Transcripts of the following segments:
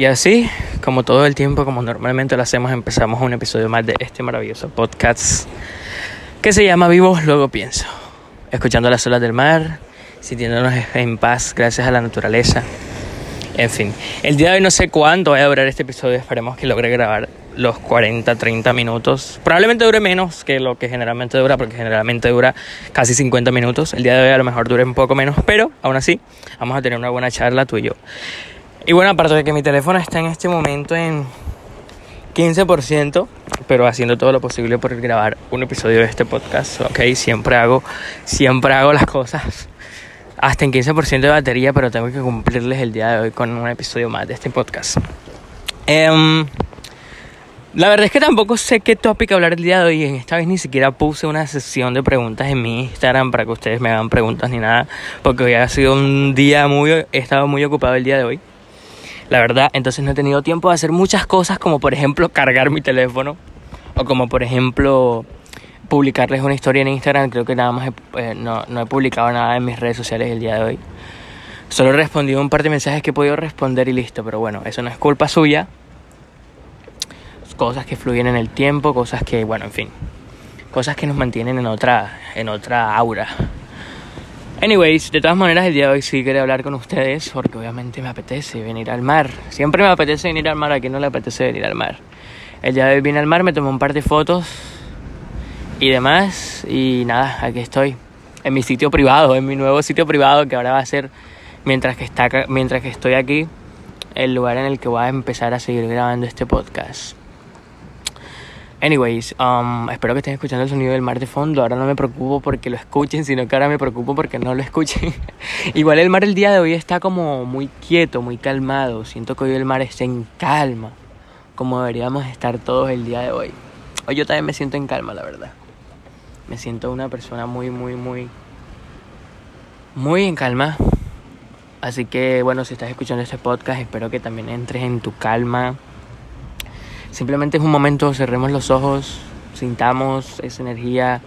Y así, como todo el tiempo, como normalmente lo hacemos, empezamos un episodio más de este maravilloso podcast que se llama Vivos, luego pienso. Escuchando las olas del mar, sintiéndonos en paz gracias a la naturaleza. En fin, el día de hoy no sé cuánto va a durar este episodio, esperemos que logre grabar los 40, 30 minutos. Probablemente dure menos que lo que generalmente dura, porque generalmente dura casi 50 minutos. El día de hoy a lo mejor dure un poco menos, pero aún así vamos a tener una buena charla tú y yo. Y bueno, aparte de que mi teléfono está en este momento en 15%, pero haciendo todo lo posible por grabar un episodio de este podcast, ok, siempre hago, siempre hago las cosas hasta en 15% de batería, pero tengo que cumplirles el día de hoy con un episodio más de este podcast. Em, la verdad es que tampoco sé qué tópico hablar el día de hoy. Esta vez ni siquiera puse una sesión de preguntas en mi Instagram para que ustedes me hagan preguntas ni nada, porque hoy ha sido un día muy, he estado muy ocupado el día de hoy la verdad. Entonces no he tenido tiempo de hacer muchas cosas como por ejemplo cargar mi teléfono o como por ejemplo publicarles una historia en Instagram. Creo que nada más eh, no, no, he publicado nada en mis redes sociales el día de hoy. Solo he respondido un par de mensajes que he podido responder y listo. Pero bueno, eso no es culpa suya. Cosas que fluyen en el tiempo, cosas que, bueno, en fin. Cosas que nos mantienen en otra, en otra aura. Anyways, de todas maneras el día de hoy sí quería hablar con ustedes porque obviamente me apetece venir al mar. Siempre me apetece venir al mar, a quien no le apetece venir al mar. El día de hoy vine al mar, me tomé un par de fotos y demás y nada, aquí estoy. En mi sitio privado, en mi nuevo sitio privado que ahora va a ser, mientras que, está, mientras que estoy aquí, el lugar en el que voy a empezar a seguir grabando este podcast. Anyways, um, espero que estén escuchando el sonido del mar de fondo. Ahora no me preocupo porque lo escuchen, sino que ahora me preocupo porque no lo escuchen. Igual el mar el día de hoy está como muy quieto, muy calmado. Siento que hoy el mar está en calma, como deberíamos estar todos el día de hoy. Hoy yo también me siento en calma, la verdad. Me siento una persona muy, muy, muy, muy en calma. Así que bueno, si estás escuchando este podcast, espero que también entres en tu calma Simplemente es un momento, cerremos los ojos, sintamos esa energía,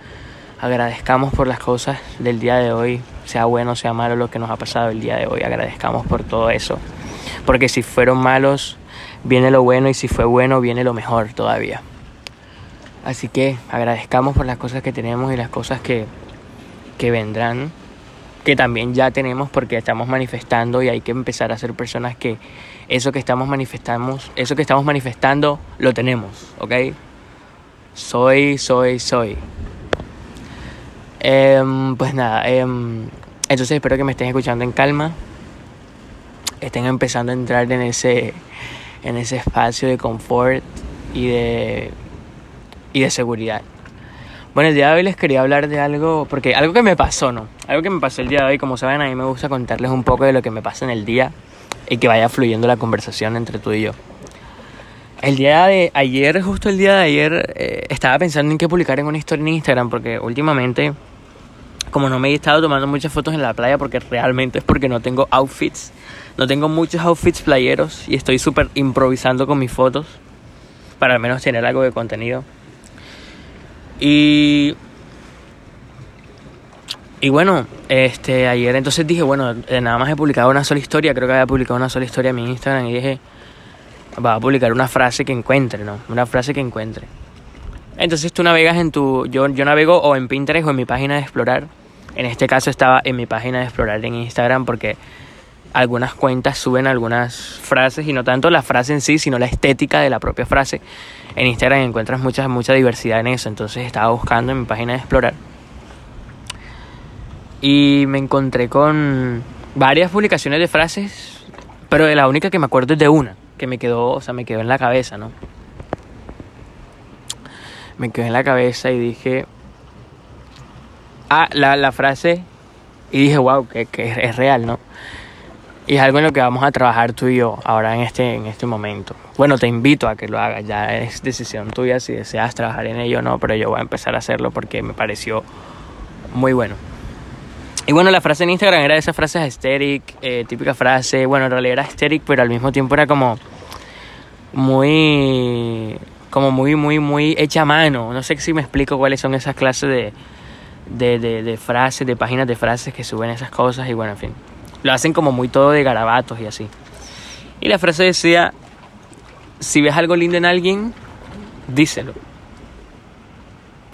agradezcamos por las cosas del día de hoy, sea bueno, sea malo lo que nos ha pasado el día de hoy, agradezcamos por todo eso. Porque si fueron malos, viene lo bueno y si fue bueno, viene lo mejor todavía. Así que agradezcamos por las cosas que tenemos y las cosas que, que vendrán, que también ya tenemos porque estamos manifestando y hay que empezar a ser personas que eso que estamos manifestamos, eso que estamos manifestando lo tenemos, ¿ok? Soy, soy, soy. Em, pues nada, em, entonces espero que me estén escuchando en calma, estén empezando a entrar en ese, en ese espacio de confort y de, y de seguridad. Bueno, el día de hoy les quería hablar de algo, porque algo que me pasó, ¿no? Algo que me pasó el día de hoy, como saben, a mí me gusta contarles un poco de lo que me pasa en el día y que vaya fluyendo la conversación entre tú y yo. El día de ayer, justo el día de ayer, eh, estaba pensando en qué publicar en una historia en Instagram porque últimamente, como no me he estado tomando muchas fotos en la playa porque realmente es porque no tengo outfits, no tengo muchos outfits playeros y estoy súper improvisando con mis fotos para al menos tener algo de contenido. Y y bueno, este, ayer entonces dije, bueno, eh, nada más he publicado una sola historia, creo que había publicado una sola historia en mi Instagram y dije, va a publicar una frase que encuentre, ¿no? Una frase que encuentre. Entonces tú navegas en tu, yo, yo navego o en Pinterest o en mi página de explorar. En este caso estaba en mi página de explorar en Instagram porque algunas cuentas suben algunas frases y no tanto la frase en sí, sino la estética de la propia frase. En Instagram encuentras mucha, mucha diversidad en eso, entonces estaba buscando en mi página de explorar y me encontré con varias publicaciones de frases, pero de la única que me acuerdo es de una, que me quedó, o sea, me quedó en la cabeza, ¿no? Me quedó en la cabeza y dije, ah, la, la frase, y dije, wow, que, que es real, ¿no? Y es algo en lo que vamos a trabajar tú y yo ahora en este, en este momento. Bueno, te invito a que lo hagas, ya es decisión tuya si deseas trabajar en ello o no, pero yo voy a empezar a hacerlo porque me pareció muy bueno. Y bueno, la frase en Instagram era esa frase aesthetic, eh, típica frase, bueno, en realidad era aesthetic, pero al mismo tiempo era como muy, como muy, muy, muy hecha a mano. No sé si me explico cuáles son esas clases de, de, de, de frases, de páginas de frases que suben esas cosas y bueno, en fin. Lo hacen como muy todo de garabatos y así. Y la frase decía, si ves algo lindo en alguien, díselo.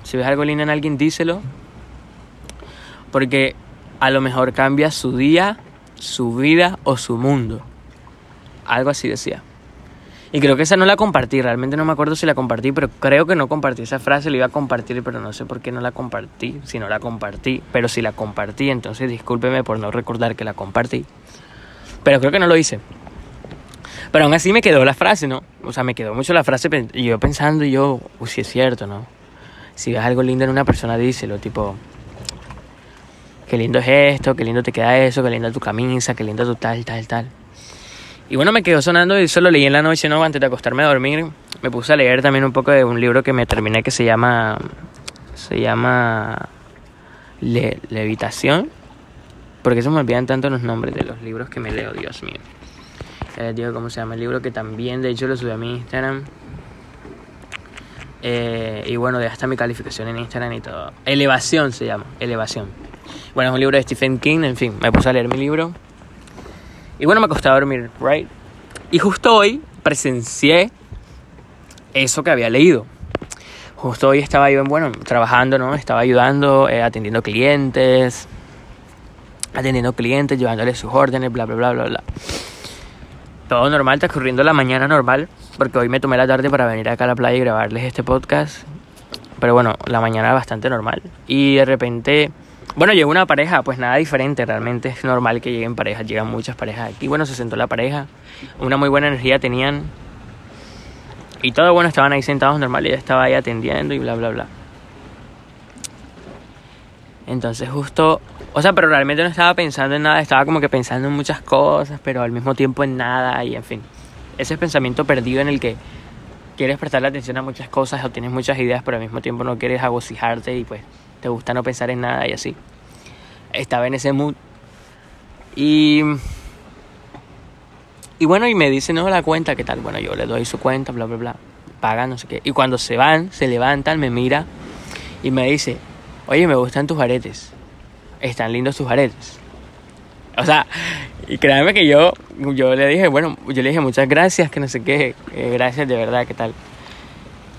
Si ves algo lindo en alguien, díselo. Porque a lo mejor cambia su día, su vida o su mundo. Algo así decía. Y creo que esa no la compartí, realmente no me acuerdo si la compartí, pero creo que no compartí esa frase, la iba a compartir, pero no sé por qué no la compartí, si no la compartí, pero si la compartí, entonces discúlpeme por no recordar que la compartí. Pero creo que no lo hice. Pero aún así me quedó la frase, ¿no? O sea, me quedó mucho la frase y yo pensando y yo, uy, si es cierto, ¿no? Si ves algo lindo en una persona, díselo, tipo, qué lindo es esto, qué lindo te queda eso, qué linda tu camisa, qué lindo tu tal, tal, tal. Y bueno, me quedó sonando y eso lo leí en la noche, ¿no? Antes de acostarme a dormir. Me puse a leer también un poco de un libro que me terminé que se llama. Se llama. Levitación. Porque se me olvidan tanto los nombres de los libros que me leo, Dios mío. Ya les digo cómo se llama el libro, que también de hecho lo subí a mi Instagram. Eh, y bueno, ya está mi calificación en Instagram y todo. Elevación se llama, Elevación. Bueno, es un libro de Stephen King, en fin, me puse a leer mi libro. Y bueno, me acosté a dormir, right? Y justo hoy presencié eso que había leído. Justo hoy estaba yo, bueno, trabajando, ¿no? Estaba ayudando, eh, atendiendo clientes, atendiendo clientes, llevándoles sus órdenes, bla, bla, bla, bla, bla. Todo normal, transcurriendo la mañana normal, porque hoy me tomé la tarde para venir acá a la playa y grabarles este podcast. Pero bueno, la mañana bastante normal. Y de repente bueno, llegó una pareja, pues nada diferente, realmente es normal que lleguen parejas, llegan muchas parejas aquí. Bueno, se sentó la pareja, una muy buena energía tenían. Y todo bueno, estaban ahí sentados normal ella estaba ahí atendiendo y bla, bla, bla. Entonces justo, o sea, pero realmente no estaba pensando en nada, estaba como que pensando en muchas cosas, pero al mismo tiempo en nada y en fin. Ese pensamiento perdido en el que quieres prestarle atención a muchas cosas o tienes muchas ideas, pero al mismo tiempo no quieres agocijarte y pues te gusta no pensar en nada y así. Estaba en ese mood. Y. Y bueno, y me dice, no, la cuenta, ¿qué tal? Bueno, yo le doy su cuenta, bla, bla, bla. Paga, no sé qué. Y cuando se van, se levantan, me mira y me dice, oye, me gustan tus aretes. Están lindos tus aretes. O sea, y créanme que yo, yo le dije, bueno, yo le dije muchas gracias, que no sé qué, eh, gracias de verdad, ¿qué tal?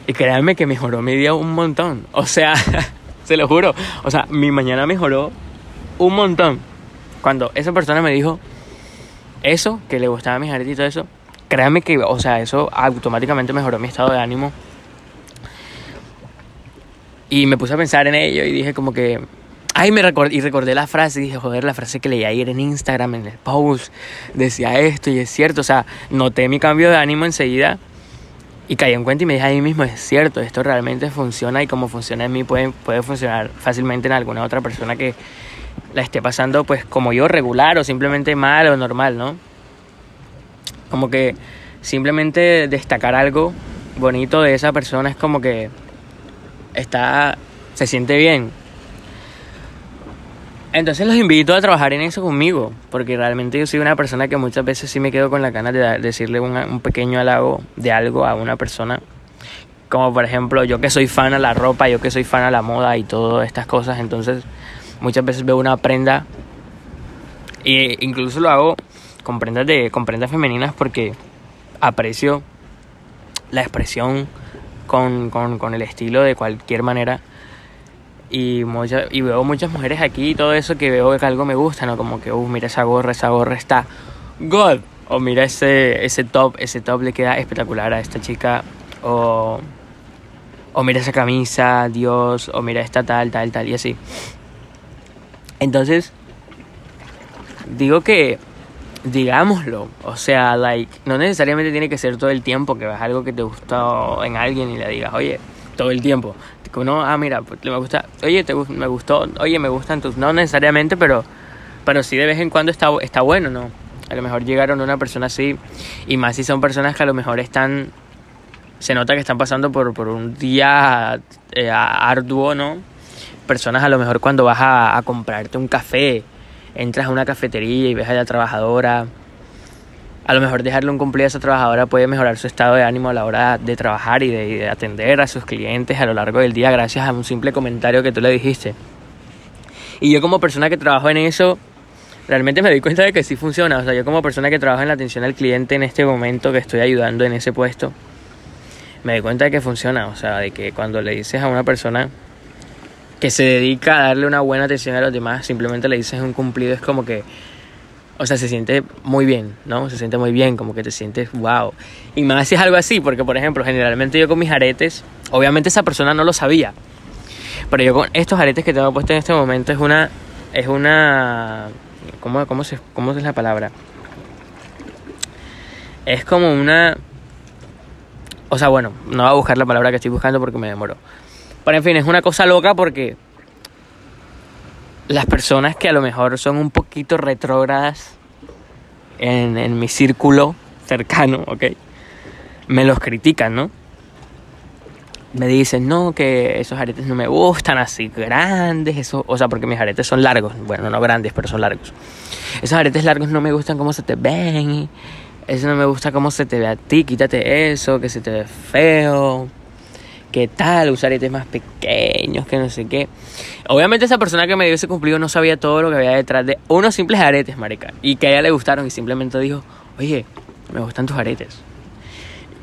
Y créanme que mejoró mi día un montón. O sea, se lo juro. O sea, mi mañana mejoró un montón. Cuando esa persona me dijo eso, que le gustaba mi aretes y todo eso, créanme que, o sea, eso automáticamente mejoró mi estado de ánimo. Y me puse a pensar en ello y dije como que... Ay, me recordé, y recordé la frase y dije, joder, la frase que leí ayer en Instagram, en el post, decía esto y es cierto. O sea, noté mi cambio de ánimo enseguida y caí en cuenta y me dije ahí mismo, es cierto, esto realmente funciona y como funciona en mí puede, puede funcionar fácilmente en alguna otra persona que la esté pasando pues como yo, regular o simplemente mal o normal, ¿no? Como que simplemente destacar algo bonito de esa persona es como que está, se siente bien, entonces los invito a trabajar en eso conmigo, porque realmente yo soy una persona que muchas veces sí me quedo con la ganas de decirle un pequeño halago de algo a una persona. Como por ejemplo, yo que soy fan a la ropa, yo que soy fan a la moda y todas estas cosas, entonces muchas veces veo una prenda e incluso lo hago con prendas, de, con prendas femeninas porque aprecio la expresión con, con, con el estilo de cualquier manera y, y veo muchas mujeres aquí y todo eso que veo que algo me gusta, ¿no? Como que, uh, mira esa gorra, esa gorra está God. O mira ese, ese top, ese top le queda espectacular a esta chica. O, o mira esa camisa, Dios. O mira esta tal, tal, tal y así. Entonces, digo que, digámoslo, o sea, like, no necesariamente tiene que ser todo el tiempo que veas algo que te gusta en alguien y le digas, oye, todo el tiempo uno, ah, mira, pues, me gusta, oye, te, me gustó, oye, me gustan tus, no necesariamente, pero, pero sí de vez en cuando está, está bueno, ¿no? A lo mejor llegaron a una persona así, y más si son personas que a lo mejor están, se nota que están pasando por, por un día eh, arduo, ¿no? Personas a lo mejor cuando vas a, a comprarte un café, entras a una cafetería y ves a la trabajadora, a lo mejor dejarle un cumplido a esa trabajadora puede mejorar su estado de ánimo a la hora de trabajar y de, atender a sus clientes a lo largo del día gracias a un simple comentario que tú le dijiste. Y yo como persona que trabajo en eso, realmente me doy cuenta de que sí funciona. O sea, yo como persona que trabaja en la atención al cliente en este momento que estoy ayudando en ese puesto, me doy cuenta de que funciona. O sea, de que cuando le dices a una persona que se dedica a darle una buena atención a los demás, simplemente le dices un cumplido, es como que, o sea, se siente muy bien, ¿no? Se siente muy bien, como que te sientes wow. Y más si es algo así, porque por ejemplo, generalmente yo con mis aretes, obviamente esa persona no lo sabía, pero yo con estos aretes que tengo puesto en este momento es una, es una, ¿cómo, cómo, se, cómo es la palabra? Es como una, o sea, bueno, no voy a buscar la palabra que estoy buscando porque me demoró. Pero en fin, es una cosa loca porque las personas que a lo mejor son un poquito retrógradas en, en mi círculo cercano, ¿ok? Me los critican, ¿no? Me dicen, no, que esos aretes no me gustan así grandes, eso, o sea, porque mis aretes son largos, bueno, no grandes, pero son largos. Esos aretes largos no me gustan cómo se te ven, eso no me gusta cómo se te ve a ti, quítate eso, que se te ve feo qué tal usar aretes más pequeños, que no sé qué. Obviamente esa persona que me dio ese cumplido no sabía todo lo que había detrás de unos simples aretes, marica. Y que a ella le gustaron y simplemente dijo, oye, me gustan tus aretes.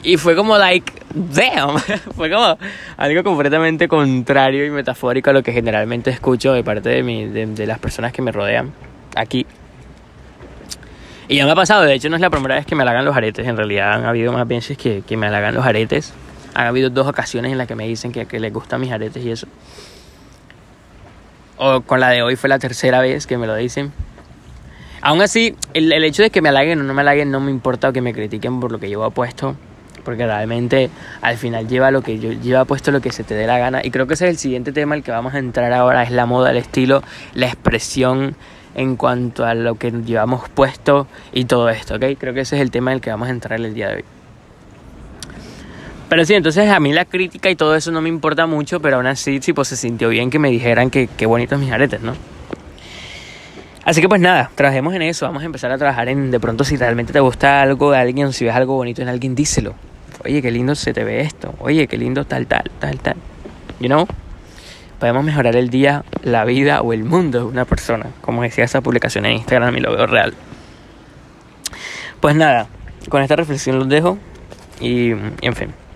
Y fue como like, damn, fue como algo completamente contrario y metafórico a lo que generalmente escucho de parte de, mi, de, las personas que me rodean aquí. Y ya me ha pasado, de hecho no es la primera vez que me halagan los aretes, en realidad han habido más veces que, que me halagan los aretes ha habido dos ocasiones en las que me dicen que, que les gustan mis aretes y eso. O con la de hoy fue la tercera vez que me lo dicen. Aún así, el, el hecho de que me halaguen o no me halaguen no me importa o que me critiquen por lo que llevo puesto. Porque realmente al final lleva lo que yo lleva puesto lo que se te dé la gana. Y creo que ese es el siguiente tema al que vamos a entrar ahora. Es la moda, el estilo, la expresión en cuanto a lo que llevamos puesto y todo esto, ¿ok? Creo que ese es el tema al que vamos a entrar el día de hoy. Pero sí, entonces a mí la crítica y todo eso no me importa mucho, pero aún así, sí, pues se sintió bien que me dijeran que qué bonitos mis aretes, ¿no? Así que pues nada, trabajemos en eso, vamos a empezar a trabajar en de pronto si realmente te gusta algo de alguien, si ves algo bonito en alguien, díselo. Oye, qué lindo se te ve esto. Oye, qué lindo tal, tal, tal, tal. You know? Podemos mejorar el día, la vida o el mundo de una persona, como decía esa publicación en Instagram y lo veo real. Pues nada, con esta reflexión los dejo y en fin.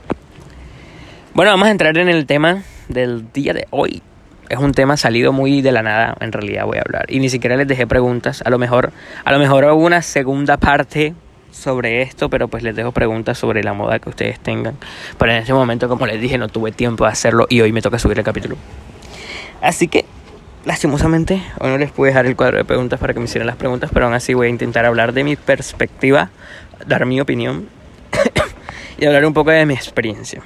Bueno, vamos a entrar en el tema del día de hoy. Es un tema salido muy de la nada, en realidad voy a hablar. Y ni siquiera les dejé preguntas. A lo mejor, a lo mejor hago una segunda parte sobre esto, pero pues les dejo preguntas sobre la moda que ustedes tengan. Pero en ese momento, como les dije, no tuve tiempo de hacerlo y hoy me toca subir el capítulo. Así que, lastimosamente, hoy no les pude dejar el cuadro de preguntas para que me hicieran las preguntas, pero aún así voy a intentar hablar de mi perspectiva, dar mi opinión y hablar un poco de mi experiencia.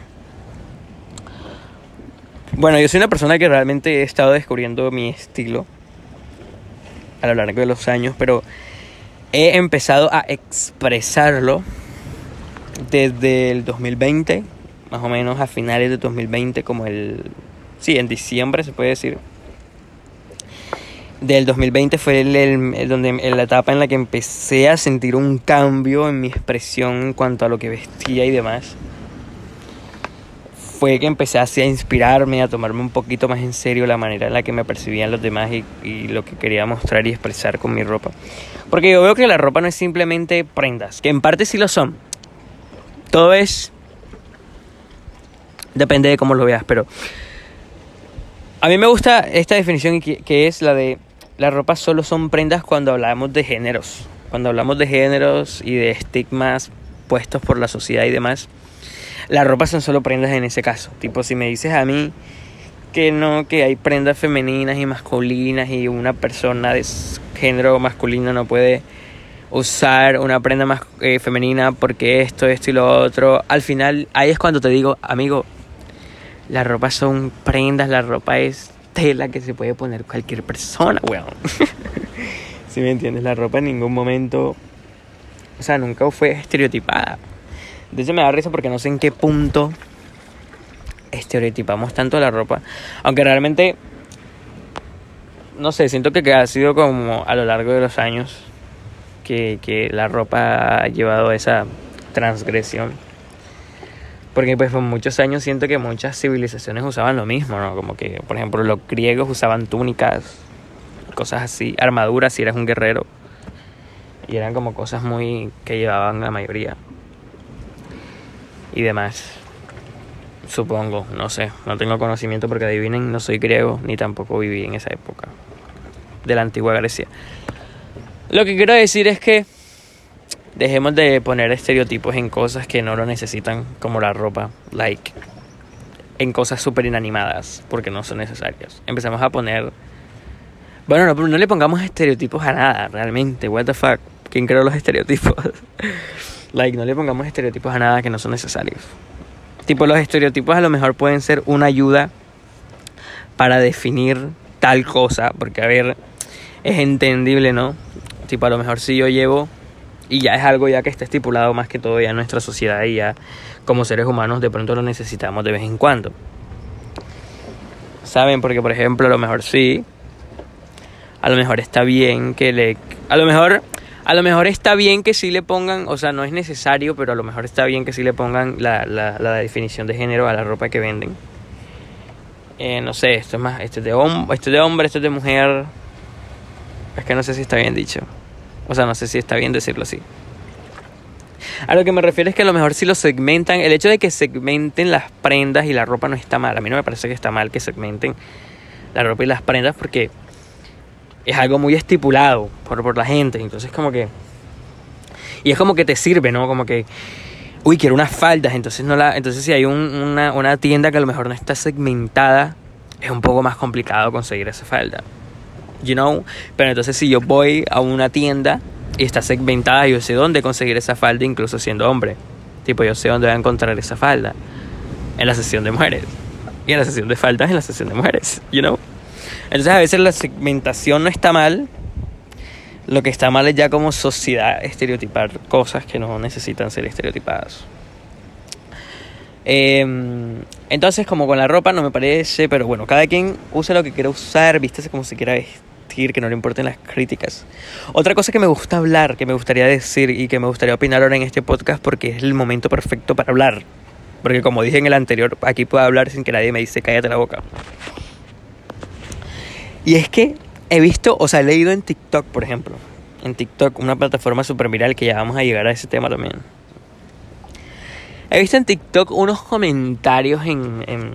Bueno, yo soy una persona que realmente he estado descubriendo mi estilo a lo largo de los años, pero he empezado a expresarlo desde el 2020, más o menos a finales de 2020, como el... Sí, en diciembre se puede decir. Del 2020 fue el, donde, la etapa en la que empecé a sentir un cambio en mi expresión en cuanto a lo que vestía y demás fue que empecé a inspirarme, a tomarme un poquito más en serio la manera en la que me percibían los demás y, lo que quería mostrar y expresar con mi ropa. Porque yo veo que la ropa no es simplemente prendas, que en parte sí lo son. Todo es... Depende de cómo lo veas, pero... A mí me gusta esta definición que, que es la de la ropa solo son prendas cuando hablamos de géneros. Cuando hablamos de géneros y de estigmas puestos por la sociedad y demás la ropa son solo prendas en ese caso. Tipo, si me dices a mí que no, que hay prendas femeninas y masculinas y una persona de género masculino no puede usar una prenda más eh, femenina porque esto, esto y lo otro. Al final, ahí es cuando te digo, amigo, la ropa son prendas, la ropa es tela que se puede poner cualquier persona, weón. si me entiendes, la ropa en ningún momento, o sea, nunca fue estereotipada. De hecho me da risa porque no sé en qué punto estereotipamos tanto la ropa. Aunque realmente, no sé, siento que ha sido como a lo largo de los años que, que la ropa ha llevado esa transgresión. Porque pues por muchos años siento que muchas civilizaciones usaban lo mismo, ¿no? Como que, por ejemplo, los griegos usaban túnicas, cosas así, armaduras si eres un guerrero. Y eran como cosas muy que llevaban la mayoría. Y demás. Supongo, no sé, no tengo conocimiento porque adivinen, no soy griego ni tampoco viví en esa época de la antigua Grecia. Lo que quiero decir es que dejemos de poner estereotipos en cosas que no lo necesitan, como la ropa, like, en cosas súper inanimadas, porque no son necesarias. Empezamos a poner... Bueno, no, no le pongamos estereotipos a nada, realmente, what the fuck. ¿Quién creó los estereotipos? like, no le pongamos estereotipos a nada que no son necesarios. Tipo, los estereotipos a lo mejor pueden ser una ayuda para definir tal cosa, porque a ver, es entendible, ¿no? Tipo, a lo mejor si yo llevo, y ya es algo ya que está estipulado más que todo ya en nuestra sociedad y ya como seres humanos de pronto lo necesitamos de vez en cuando. ¿Saben? Porque, por ejemplo, a lo mejor sí, a lo mejor está bien que le... A lo mejor a lo mejor está bien que sí le pongan, o sea, no es necesario, pero a lo mejor está bien que sí le pongan la, la, definición de género a la ropa que venden. Eh, no sé, esto es más, esto es, de es de hombre, esto es de mujer. Es que no sé si está bien dicho. O sea, no sé si está bien decirlo así. A lo que me refiero es que a lo mejor si lo segmentan, el hecho de que segmenten las prendas y la ropa no está mal. A mí no me parece que está mal que segmenten la ropa y las prendas porque es algo muy estipulado por, por la gente. Entonces como que... Y es como que te sirve, ¿no? Como que... Uy, quiero unas faldas. Entonces, no la, entonces si hay una, una tienda que a lo mejor no está segmentada, es un poco más complicado conseguir esa falda. You know? Pero entonces si yo voy a una tienda y está segmentada, yo sé dónde conseguir esa falda, incluso siendo hombre. Tipo, yo sé dónde voy a encontrar esa falda. En la sesión de mujeres. Y en la sesión de faldas, en la sesión de mujeres. You know? Entonces a veces la segmentación no está mal. Lo que está mal es ya como sociedad estereotipar cosas que no necesitan ser estereotipadas. Em, entonces como con la ropa no me parece, pero bueno, cada quien usa lo que quiera usar, vístese como se quiera vestir, que no le importen las críticas. Otra cosa que me gusta hablar, que me gustaría decir y que me gustaría opinar ahora en este podcast porque es el momento perfecto para hablar. Porque como dije en el anterior, aquí puedo hablar sin que nadie me dice cállate la boca. Y es que he visto, o sea, he leído en TikTok, por ejemplo. En TikTok, una plataforma súper viral que ya vamos a llegar a ese tema también. He visto en TikTok unos comentarios en, en,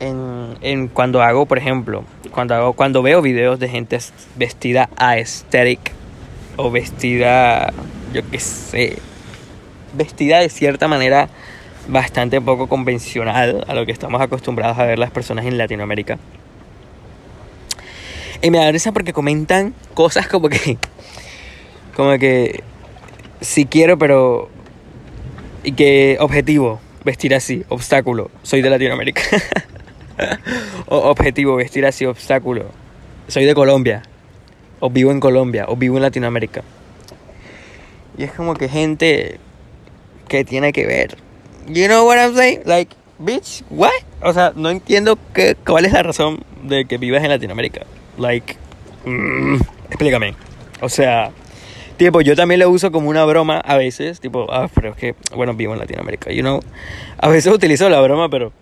en, en, cuando hago, por ejemplo, cuando, hago, cuando veo videos de gente vestida aesthetic o vestida, yo qué sé, vestida de cierta manera bastante poco convencional a lo que estamos acostumbrados a ver las personas en Latinoamérica. Y me da risa porque comentan cosas como que. Como que. Si quiero, pero. Y que objetivo, vestir así, obstáculo, soy de Latinoamérica. o objetivo, vestir así, obstáculo, soy de Colombia. O vivo en Colombia, o vivo en Latinoamérica. Y es como que gente que tiene que ver. You know what I'm saying? Like, bitch, what? O sea, no entiendo qué, cuál es la razón de que vivas en Latinoamérica. Like, mm, explícame. O sea, tipo, yo también lo uso como una broma a veces. Tipo, ah, pero es que, bueno, vivo en Latinoamérica, you know. A veces utilizo la broma, pero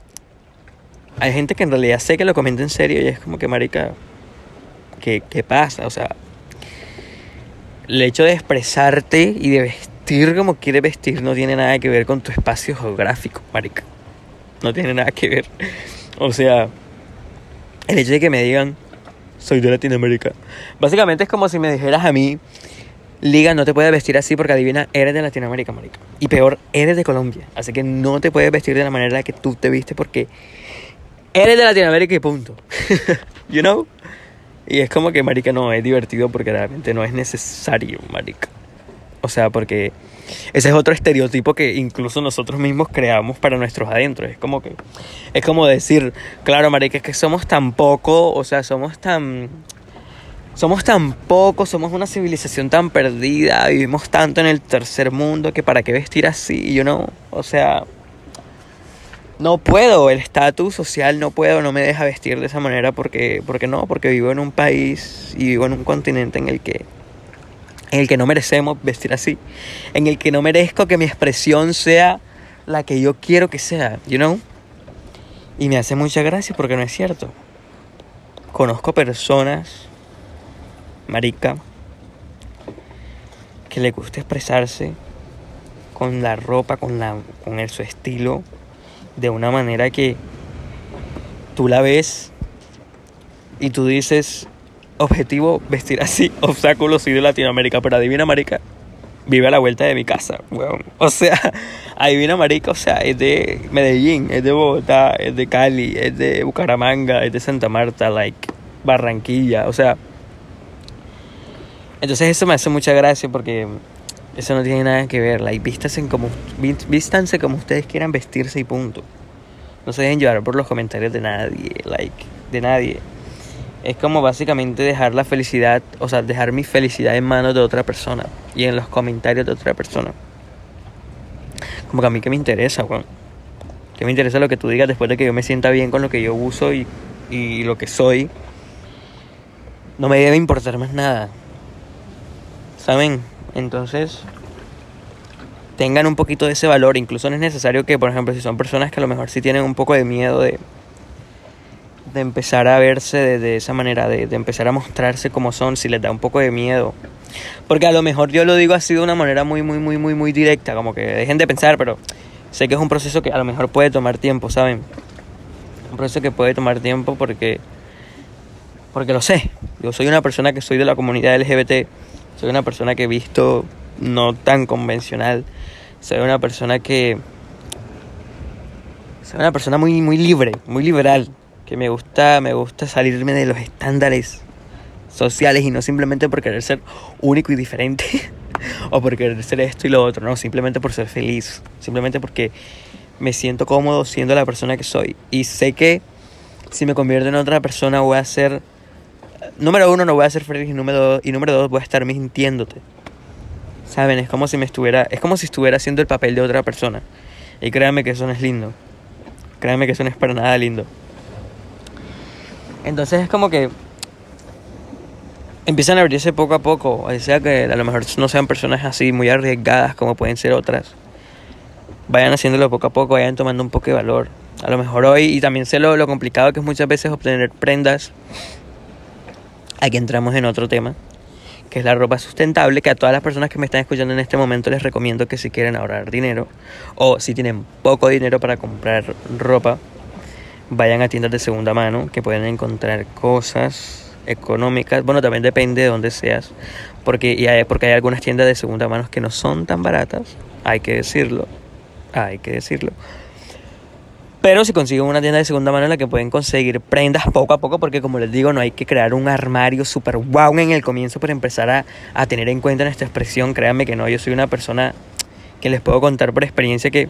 hay gente que en realidad sé que lo comenta en serio y es como que, marica, ¿qué, qué pasa? O sea, el hecho de expresarte y de vestir como quieres vestir no tiene nada que ver con tu espacio geográfico, marica. No tiene nada que ver. O sea, el hecho de que me digan, soy de Latinoamérica. Básicamente es como si me dijeras a mí, Liga, no te puedes vestir así porque adivina, eres de Latinoamérica, marica. Y peor, eres de Colombia. Así que no te puedes vestir de la manera que tú te viste porque eres de Latinoamérica y punto. you know? Y es como que, marica, no, es divertido porque realmente no es necesario, marica. O sea, porque ese es otro estereotipo que incluso nosotros mismos creamos para nuestros adentros. Es como que es como decir, claro, marica, es que somos tan poco, o sea, somos tan somos tan pocos, somos una civilización tan perdida, vivimos tanto en el tercer mundo que para qué vestir así, yo no, o sea, no puedo, el estatus social no puedo, no me deja vestir de esa manera porque porque no, porque vivo en un país y vivo en un continente en el que en el que no merecemos vestir así, en el que no merezco que mi expresión sea la que yo quiero que sea, you know? Y me hace mucha gracia porque no es cierto. Conozco personas marica, que le gusta expresarse con la ropa, con, la, con el, su estilo, de una manera que tú la ves y tú dices, objetivo, vestir así, obstáculo, soy de Latinoamérica, pero adivina, marica, vive a la vuelta de mi casa, weón. O sea, adivina, marica, o sea, es de Medellín, es de Bogotá, es de Cali, es de Bucaramanga, es de Santa Marta, like, Barranquilla, o sea. Entonces eso me hace mucha gracia porque eso no tiene nada que ver, like, vístanse como, vístanse como ustedes quieran vestirse y punto. No se dejen llevar por los comentarios de nadie, like, de nadie es como básicamente dejar la felicidad, o sea, dejar mi felicidad en manos de otra persona y en los comentarios de otra persona. Como que a mí que me interesa, weón. Que me interesa lo que tú digas después de que yo me sienta bien con lo que yo uso y, y lo que soy. No me debe importar más nada. ¿Saben? Entonces, tengan un poquito de ese valor. Incluso no es necesario que, por ejemplo, si son personas que a lo mejor sí tienen un poco de miedo de de empezar a verse de, esa manera, de, empezar a mostrarse como son, si les da un poco de miedo. Porque a lo mejor yo lo digo así de una manera muy, muy, muy, muy, muy directa, como que dejen de pensar, pero sé que es un proceso que a lo mejor puede tomar tiempo, ¿saben? Un proceso que puede tomar tiempo porque, porque lo sé. Yo soy una persona que soy de la comunidad LGBT, soy una persona que he visto no tan convencional, soy una persona que... Soy una persona muy, muy libre, muy liberal, que me gusta, me gusta salirme de los estándares sociales y no simplemente por querer ser único y diferente o por querer ser esto y lo otro, no, simplemente por ser feliz, simplemente porque me siento cómodo siendo la persona que soy y sé que si me convierto en otra persona voy a ser número uno no voy a ser feliz y número dos, y número dos voy a estar mintiéndote. Saben, es como si me estuviera, es como si estuviera haciendo el papel de otra persona. Y créanme que eso no es lindo. Créanme que eso no es para nada lindo. Entonces es como que empiezan a abrirse poco a poco. O sea que a lo mejor no sean personas así muy arriesgadas como pueden ser otras. Vayan haciéndolo poco a poco, vayan tomando un poco de valor. A lo mejor hoy, y también sé lo, lo complicado que es muchas veces obtener prendas. Aquí entramos en otro tema, que es la ropa sustentable, que a todas las personas que me están escuchando en este momento les recomiendo que si quieren ahorrar dinero o si tienen poco dinero para comprar ropa, vayan a tiendas de segunda mano que pueden encontrar cosas económicas. Bueno, también depende de dónde seas, porque, y hay, porque hay algunas tiendas de segunda mano que no son tan baratas, hay que decirlo, hay que decirlo. Pero si consiguen una tienda de segunda mano en la que pueden conseguir prendas poco a poco, porque como les digo, no hay que crear un armario super wow en el comienzo para empezar a, a tener en cuenta nuestra expresión. Créanme que no, yo soy una persona que les puedo contar por experiencia que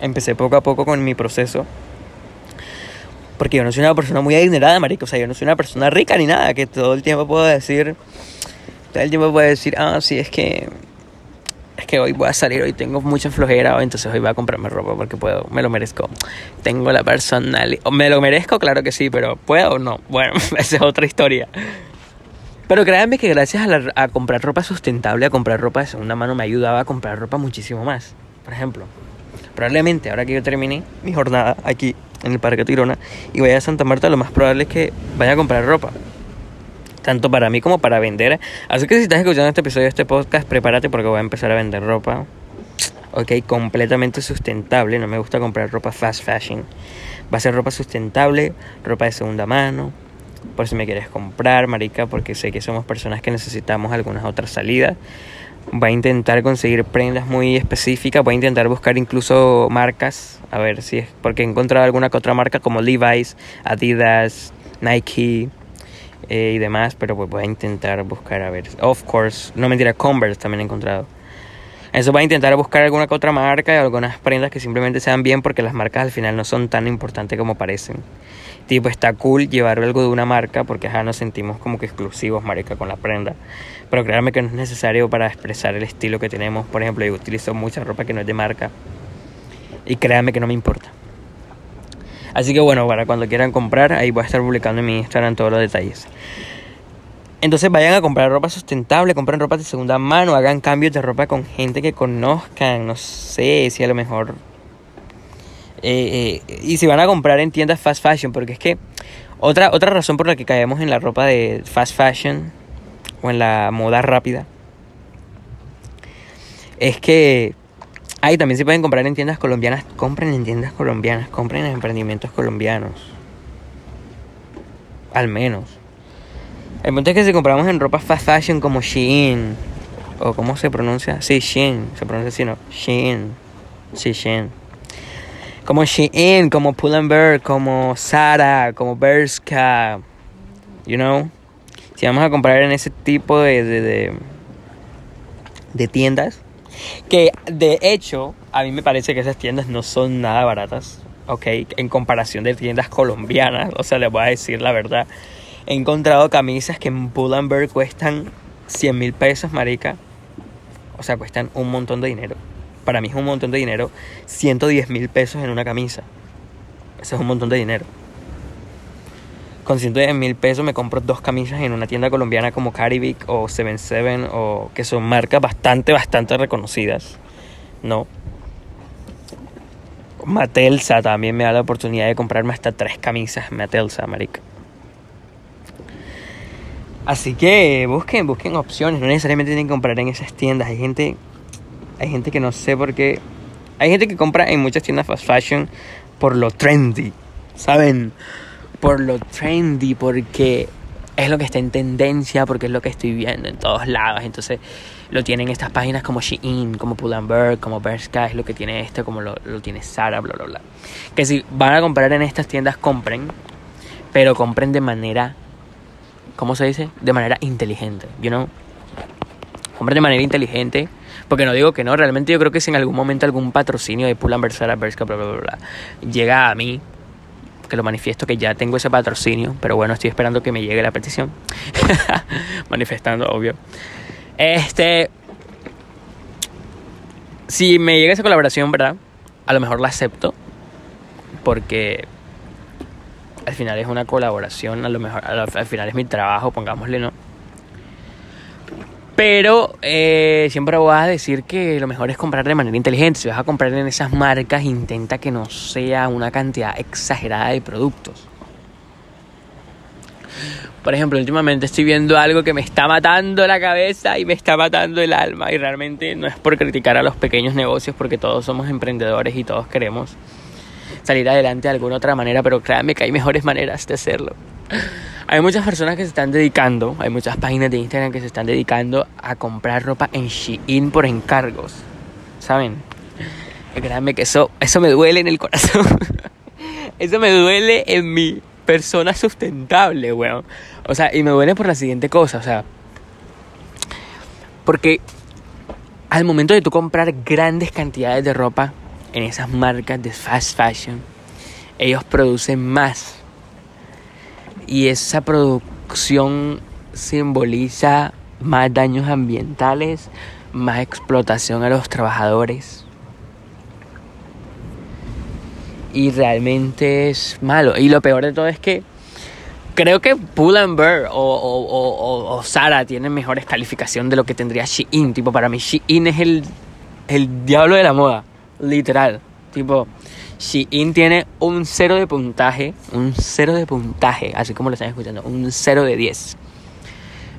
empecé poco a poco con mi proceso porque yo no soy una persona muy adinerada, marico. O sea, yo no soy una persona rica ni nada. Que todo el tiempo puedo decir... Todo el tiempo puedo decir, ah, sí, es que... Es que hoy voy a salir, hoy tengo mucha flojera, entonces hoy voy a comprarme ropa porque puedo, me lo merezco. Tengo la personalidad... ¿Me lo merezco? Claro que sí, pero ¿puedo o no? Bueno, esa es otra historia. Pero créanme que gracias a, a comprar ropa sustentable, a comprar ropa de segunda mano, me ayudaba a comprar ropa muchísimo más. Por ejemplo, probablemente ahora que yo terminé mi jornada aquí en el Parque Tirona y vaya a Santa Marta, lo más probable es que vaya a comprar ropa. Tanto para mí como para vender. Así que si estás escuchando este episodio de este podcast, prepárate porque voy a empezar a vender ropa. Ok, completamente sustentable. No me gusta comprar ropa fast fashion. Va a ser ropa sustentable, ropa de segunda mano. Por si me quieres comprar, marica, porque sé que somos personas que necesitamos algunas otras salidas. Voy a intentar conseguir prendas muy específicas. Voy a intentar buscar incluso marcas. A ver si es. Porque he encontrado alguna que otra marca como Levi's, Adidas, Nike eh, y demás. Pero pues voy a intentar buscar. A ver. Of course. No mentira, Converse también he encontrado. Eso voy a intentar buscar alguna que otra marca y algunas prendas que simplemente sean bien porque las marcas al final no son tan importantes como parecen. Tipo, está cool llevar algo de una marca porque ya nos sentimos como que exclusivos, marica, con la prenda. Pero créanme que no es necesario para expresar el estilo que tenemos. Por ejemplo, yo utilizo mucha ropa que no es de marca. Y créanme que no me importa. Así que bueno, para cuando quieran comprar, ahí voy a estar publicando en mi Instagram todos los detalles. Entonces vayan a comprar ropa sustentable, compren ropa de segunda mano, hagan cambios de ropa con gente que conozcan, no sé si a lo mejor... Eh, eh, y si van a comprar en tiendas fast fashion, porque es que otra, otra razón por la que caemos en la ropa de fast fashion o en la moda rápida es que ahí también se pueden comprar en tiendas colombianas. Compren en tiendas colombianas, compren en emprendimientos colombianos. Al menos. El punto es que si compramos en ropa fast fashion como Shein, o cómo se pronuncia, sí, Shein, se pronuncia así, ¿no? Shein, sí, Shein. Como Shein, como Pull&Bear, como Zara, como Berska, you know. Si vamos a comprar en ese tipo de, de, de, de tiendas, que de hecho, a mí me parece que esas tiendas no son nada baratas, ¿ok? En comparación de tiendas colombianas, o sea, les voy a decir la verdad. He encontrado camisas que en Pull&Bear cuestan 100 mil pesos, marica. O sea, cuestan un montón de dinero. Para mí es un montón de dinero. 110 mil pesos en una camisa. Eso es un montón de dinero. Con 110 mil pesos me compro dos camisas en una tienda colombiana como Caribic o 77 o que son marcas bastante, bastante reconocidas. No. Matelsa también me da la oportunidad de comprarme hasta tres camisas Matelsa, marica. Así que busquen, busquen opciones, no necesariamente tienen que comprar en esas tiendas. Hay gente, hay gente que no sé por qué. Hay gente que compra en muchas tiendas fast fashion por lo trendy, ¿saben? Por lo trendy, porque es lo que está en tendencia, porque es lo que estoy viendo en todos lados. Entonces lo tienen estas páginas como Shein, como Pull&Bear, como Bershka, es lo que tiene esto, como lo, lo tiene Zara, bla, bla, bla. Que si van a comprar en estas tiendas, compren, pero compren de manera ¿cómo se dice? De manera inteligente, you know? Compren de manera inteligente, porque no digo que no, realmente yo creo que si en algún momento algún patrocinio de Pull Versara, Berska, bla, bla, bla, bla, llega a mí, que lo manifiesto que ya tengo ese patrocinio, pero bueno, estoy esperando que me llegue la petición. Manifestando, obvio. Este. Si me llega esa colaboración, ¿verdad? A lo mejor la acepto. Porque al final es una colaboración, a lo mejor al final es mi trabajo, pongámosle, ¿no? Pero eh, siempre voy a decir que lo mejor es comprar de manera inteligente. Si vas a comprar en esas marcas, intenta que no sea una cantidad exagerada de productos. Por ejemplo, últimamente estoy viendo algo que me está matando la cabeza y me está matando el alma. Y realmente no es por criticar a los pequeños negocios, porque todos somos emprendedores y todos queremos salir adelante de alguna otra manera, pero créanme que hay mejores maneras de hacerlo. Hay muchas personas que se están dedicando, hay muchas páginas de Instagram que se están dedicando a comprar ropa en Shein por encargos, ¿saben? Y créanme que eso, eso me duele en el corazón. eso me duele en mi persona sustentable, weón. O sea, y me duele por la siguiente cosa, o sea, porque al momento de tú comprar grandes cantidades de ropa, en esas marcas de fast fashion, ellos producen más. Y esa producción simboliza más daños ambientales, más explotación a los trabajadores. Y realmente es malo. Y lo peor de todo es que creo que Pull&Bear o, o, o, Zara tienen mejores calificaciones de lo que tendría Shein. Tipo, para mí Shein es el, el diablo de la moda literal. Tipo, Shein tiene un cero de puntaje, un cero de puntaje, así como lo están escuchando, un cero de 10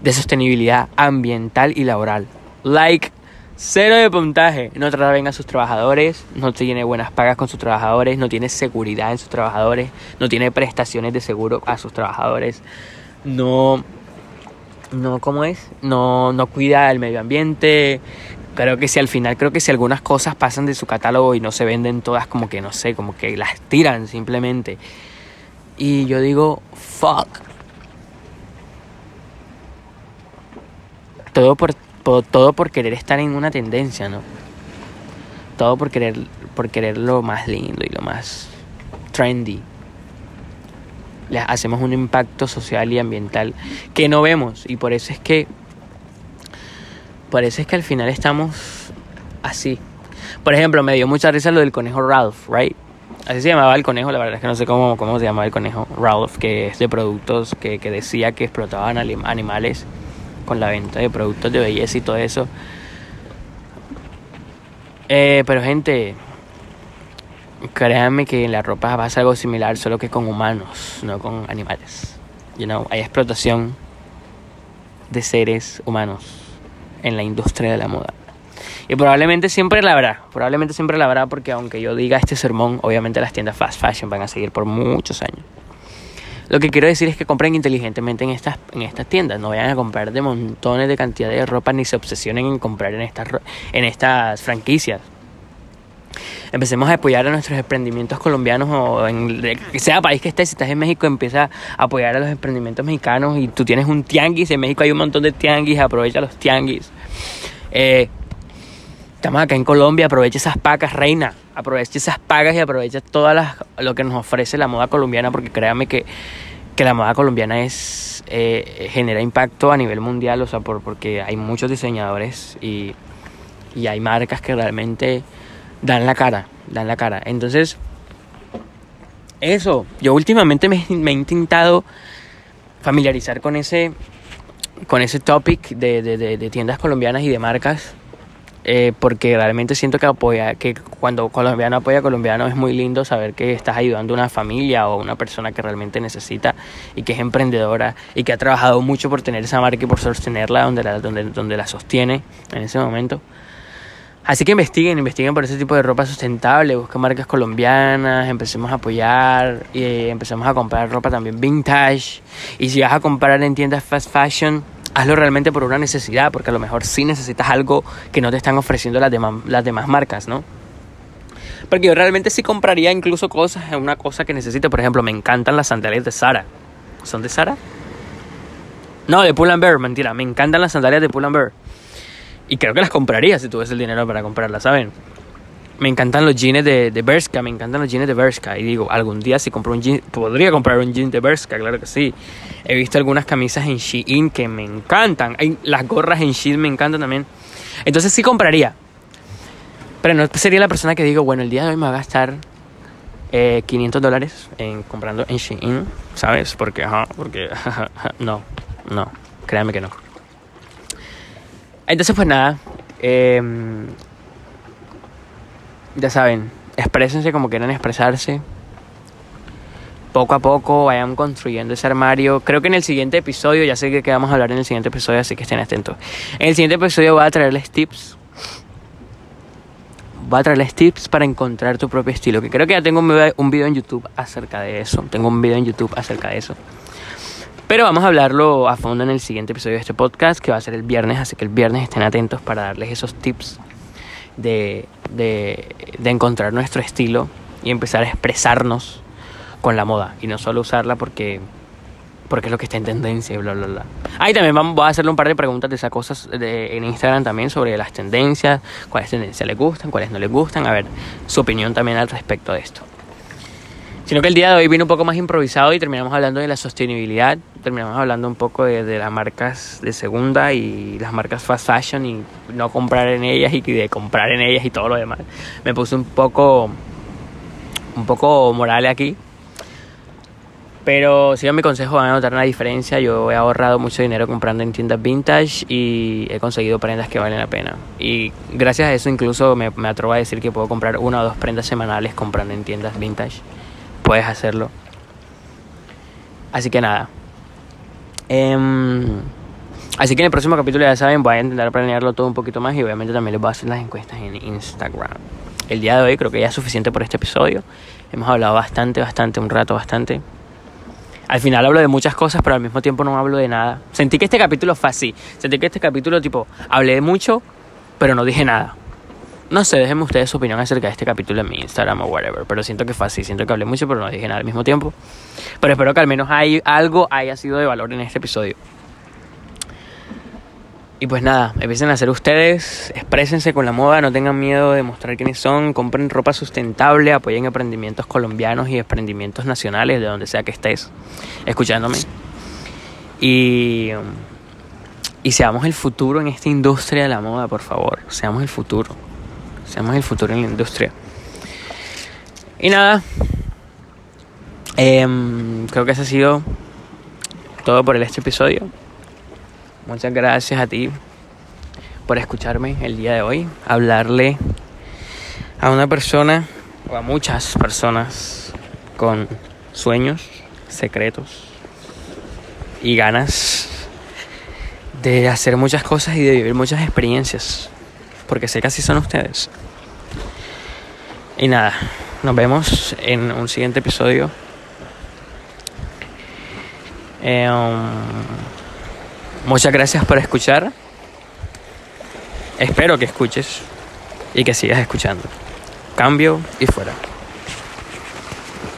de sostenibilidad ambiental y laboral. Like, cero de puntaje. No trata bien a sus trabajadores, no tiene buenas pagas con sus trabajadores, no tiene seguridad en sus trabajadores, no tiene prestaciones de seguro a sus trabajadores, no no cómo es no no cuida el medio ambiente creo que si al final, creo que si algunas cosas pasan de su catálogo y no se venden todas, como que no sé, como que las tiran simplemente. Y yo digo, fuck. Todo por, todo por querer estar en una tendencia, ¿no? Todo por querer, por querer lo más lindo y lo más trendy. Le hacemos un impacto social y ambiental que no vemos y por eso es que parece que al final estamos así. Por ejemplo, me dio mucha risa lo del conejo Ralph, right? Así se llamaba el conejo, la verdad es que no sé cómo, cómo se llamaba el conejo Ralph, que es de productos que, que decía que explotaban animales con la venta de productos de belleza y todo eso. Eh, pero gente, créanme que en la ropa pasa algo similar, solo que con humanos, no con animales. You know, hay explotación de seres humanos en la industria de la moda. Y probablemente siempre la habrá, probablemente siempre la habrá porque aunque yo diga este sermón, obviamente las tiendas fast fashion van a seguir por muchos años. Lo que quiero decir es que compren inteligentemente en estas, en estas tiendas, no vayan a comprar de montones de cantidad de ropa ni se obsesionen en comprar en estas, en estas franquicias. Empecemos a apoyar a nuestros emprendimientos colombianos o en sea país que estés, si estás en México empieza a apoyar a los emprendimientos mexicanos y tú tienes un tianguis, en México hay un montón de tianguis, aprovecha los tianguis. Eh, estamos acá en Colombia, aprovecha esas pacas, reina, aprovecha esas pagas y aprovecha todo lo que nos ofrece la moda colombiana porque créame que, que la moda colombiana es eh, genera impacto a nivel mundial, o sea, por, porque hay muchos diseñadores y, y hay marcas que realmente dan la cara, dan la cara. Entonces, eso, yo últimamente me, he intentado familiarizar con ese, con ese topic de, de, tiendas colombianas y de marcas. Eh, porque realmente siento que apoya, que cuando colombiano apoya a colombiano es muy lindo saber que estás ayudando a una familia o a una persona que realmente necesita y que es emprendedora y que ha trabajado mucho por tener esa marca y por sostenerla donde la, donde, donde la sostiene en ese momento. Así que investiguen, investiguen por ese tipo de ropa sustentable, busquen marcas colombianas, empecemos a apoyar y eh, empecemos a comprar ropa también vintage. Y si vas a comprar en tiendas fast fashion, hazlo realmente por una necesidad, porque a lo mejor sí necesitas algo que no te están ofreciendo las demás, las demás marcas, ¿no? Porque yo realmente sí compraría incluso cosas, una cosa que necesite. Por ejemplo, me encantan las sandalias de Sara. ¿Son de Sara? No, de Pull Bear, mentira. Me encantan las sandalias de Pull Bear. Y creo que las compraría si tuviese el dinero para comprarlas, ¿saben? Me encantan los jeans de, de Berska, me encantan los jeans de Berska. Y digo, algún día si compro un jean, podría comprar un jean de Berska, claro que sí. He visto algunas camisas en Shein que me encantan. Las gorras en Shein me encantan también. Entonces sí compraría. Pero no sería la persona que digo, bueno, el día de hoy me va a gastar eh, 500 dólares en comprando en Shein, ¿sabes? Porque, ajá, porque, no, no, créanme que no. Entonces, pues nada. Em, ya saben, exprésense como quieran expresarse. Poco a poco vayan construyendo ese armario. Creo que en el siguiente episodio, ya sé que, vamos a hablar en el siguiente episodio, así que estén atentos. En el siguiente episodio voy a traerles tips. Voy a traerles tips para encontrar tu propio estilo. Que creo que ya tengo un video en YouTube acerca de eso. Tengo un video en YouTube acerca de eso. Pero vamos a hablarlo a fondo en el siguiente episodio de este podcast, que va a ser el viernes, así que el viernes estén atentos para darles esos tips de, de, de encontrar nuestro estilo y empezar a expresarnos con la moda y no solo usarla porque porque es lo que está en tendencia y bla bla bla. Ahí también vamos, voy a hacerle un par de preguntas de esas cosas de, en Instagram también sobre las tendencias, cuáles tendencias les gustan, cuáles no les gustan, a ver su opinión también al respecto de esto. Sino que el día de hoy vino un poco más improvisado y terminamos hablando de la sostenibilidad, terminamos hablando un poco de, las marcas de segunda y las marcas fast fashion y no comprar en ellas y de comprar en ellas y todo lo demás. Me puse un poco, un poco moral aquí. Pero sigan mi consejo, van a notar una diferencia. Yo he ahorrado mucho dinero comprando en tiendas vintage y he conseguido prendas que valen la pena. Y gracias a eso incluso me, me atrevo a decir que puedo comprar una o dos prendas semanales comprando en tiendas vintage puedes hacerlo. Así que nada. Em, así que en el próximo capítulo ya saben, voy a intentar planearlo todo un poquito más y obviamente también les voy a hacer las encuestas en Instagram. El día de hoy creo que ya es suficiente por este episodio. Hemos hablado bastante, bastante, un rato bastante. Al final hablo de muchas cosas, pero al mismo tiempo no hablo de nada. Sentí que este capítulo fue así. Sentí que este capítulo, tipo, hablé mucho, pero no dije nada. No sé, déjenme ustedes su opinión acerca de este capítulo en mi Instagram o whatever. Pero siento que fue así. Siento que hablé mucho, pero no dije nada al mismo tiempo. Pero espero que al menos hay, algo haya sido de valor en este episodio. Y pues nada, empiecen a hacer ustedes, exprésense con la moda, no tengan miedo de mostrar quiénes son, compren ropa sustentable, apoyen emprendimientos colombianos y emprendimientos nacionales de donde sea que estés escuchándome. Y, y seamos el futuro en esta industria de la moda, por favor, seamos el futuro. Seamos el futuro en la industria. Y nada, em, creo que ese ha sido todo por este episodio. Muchas gracias a ti por escucharme el día de hoy, hablarle a una persona o a muchas personas con sueños, secretos y ganas de hacer muchas cosas y de vivir muchas experiencias, porque sé que así son ustedes. Y nada, nos vemos en un siguiente episodio. Eh, um, muchas gracias por escuchar. Espero que escuches y que sigas escuchando. Cambio y fuera.